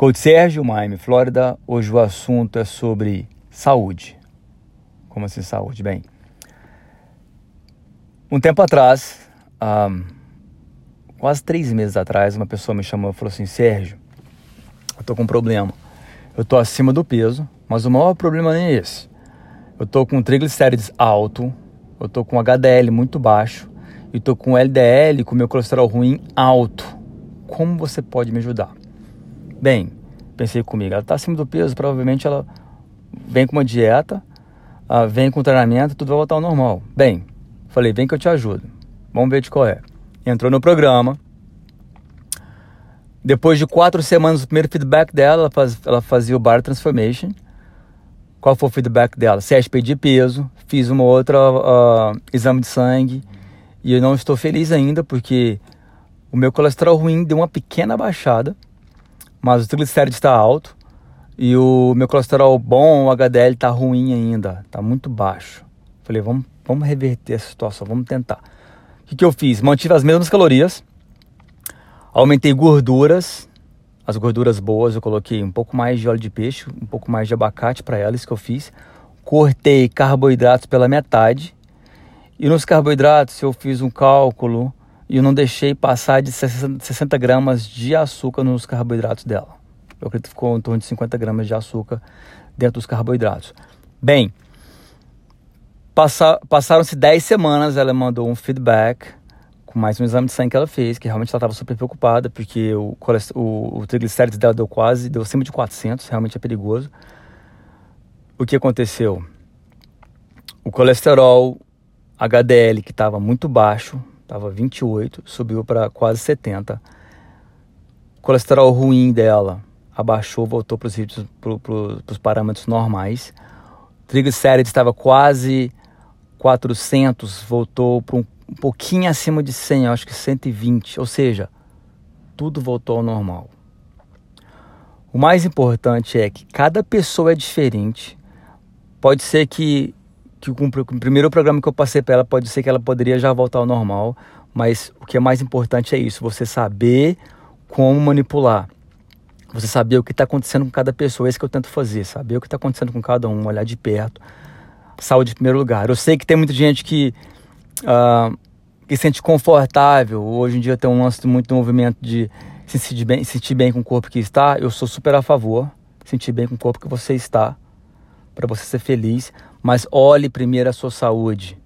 Coach Sérgio, Miami, Flórida. Hoje o assunto é sobre saúde. Como assim saúde? Bem, um tempo atrás, um, quase três meses atrás, uma pessoa me chamou e falou assim: Sérgio, eu tô com um problema. Eu tô acima do peso, mas o maior problema nem é esse. Eu tô com triglicérides alto, eu tô com HDL muito baixo e tô com LDL, com meu colesterol ruim alto. Como você pode me ajudar? Bem, pensei comigo, ela está acima do peso, provavelmente ela vem com uma dieta, uh, vem com treinamento, tudo vai voltar ao normal. Bem, falei, vem que eu te ajudo. Vamos ver de qual é. Entrou no programa. Depois de quatro semanas, o primeiro feedback dela, ela, faz, ela fazia o Bar Transformation. Qual foi o feedback dela? CSP de peso, fiz uma outra uh, exame de sangue e eu não estou feliz ainda porque o meu colesterol ruim deu uma pequena baixada mas o triglicéride está alto e o meu colesterol bom, o HDL está ruim ainda, está muito baixo. Falei, vamos, vamos reverter essa situação, vamos tentar. O que, que eu fiz? Mantive as mesmas calorias, aumentei gorduras, as gorduras boas, eu coloquei um pouco mais de óleo de peixe, um pouco mais de abacate para elas que eu fiz. Cortei carboidratos pela metade. E nos carboidratos eu fiz um cálculo e eu não deixei passar de 60 gramas de açúcar nos carboidratos dela. Eu acredito que ficou em torno de 50 gramas de açúcar dentro dos carboidratos. Bem, passa, passaram-se 10 semanas, ela mandou um feedback com mais um exame de sangue que ela fez, que realmente ela estava super preocupada, porque o, o, o triglicérides dela deu quase, deu acima de 400, realmente é perigoso. O que aconteceu? O colesterol HDL, que estava muito baixo, estava 28, subiu para quase 70. O colesterol ruim dela abaixou, voltou para os parâmetros normais. Triglicérides estava quase 400, voltou para um, um pouquinho acima de 100, acho que 120. Ou seja, tudo voltou ao normal. O mais importante é que cada pessoa é diferente. Pode ser que que o primeiro programa que eu passei para ela pode ser que ela poderia já voltar ao normal, mas o que é mais importante é isso, você saber como manipular. Você saber o que está acontecendo com cada pessoa, é isso que eu tento fazer, saber o que está acontecendo com cada um, olhar de perto. Saúde em primeiro lugar. Eu sei que tem muita gente que, uh, que se sente confortável. Hoje em dia tem um lance muito movimento de se sentir bem, se sentir bem com o corpo que está. Eu sou super a favor. Sentir bem com o corpo que você está para você ser feliz, mas olhe primeiro a sua saúde.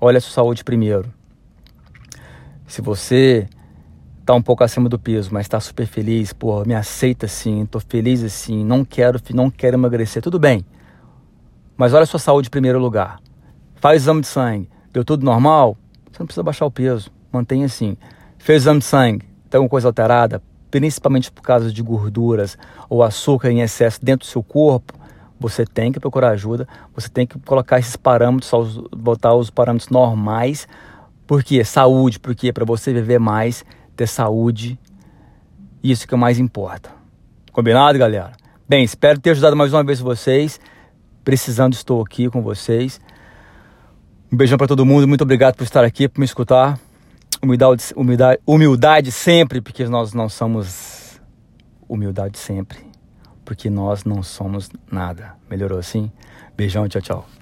Olhe a sua saúde primeiro. Se você está um pouco acima do peso, mas está super feliz, pô, me aceita assim, estou feliz assim, não quero, não quero emagrecer, tudo bem. Mas olha a sua saúde em primeiro lugar. Faz exame de sangue, deu tudo normal, você não precisa baixar o peso, mantenha assim. Fez exame de sangue, tem alguma coisa alterada, principalmente por causa de gorduras ou açúcar em excesso dentro do seu corpo, você tem que procurar ajuda, você tem que colocar esses parâmetros, botar os parâmetros normais. Por quê? Saúde, porque para você viver mais, ter saúde, isso que é mais importa. Combinado, galera? Bem, espero ter ajudado mais uma vez vocês. Precisando, estou aqui com vocês. Um beijão para todo mundo, muito obrigado por estar aqui, por me escutar. Humildade, humildade, humildade sempre, porque nós não somos humildade sempre porque nós não somos nada. Melhorou assim? Beijão, tchau, tchau.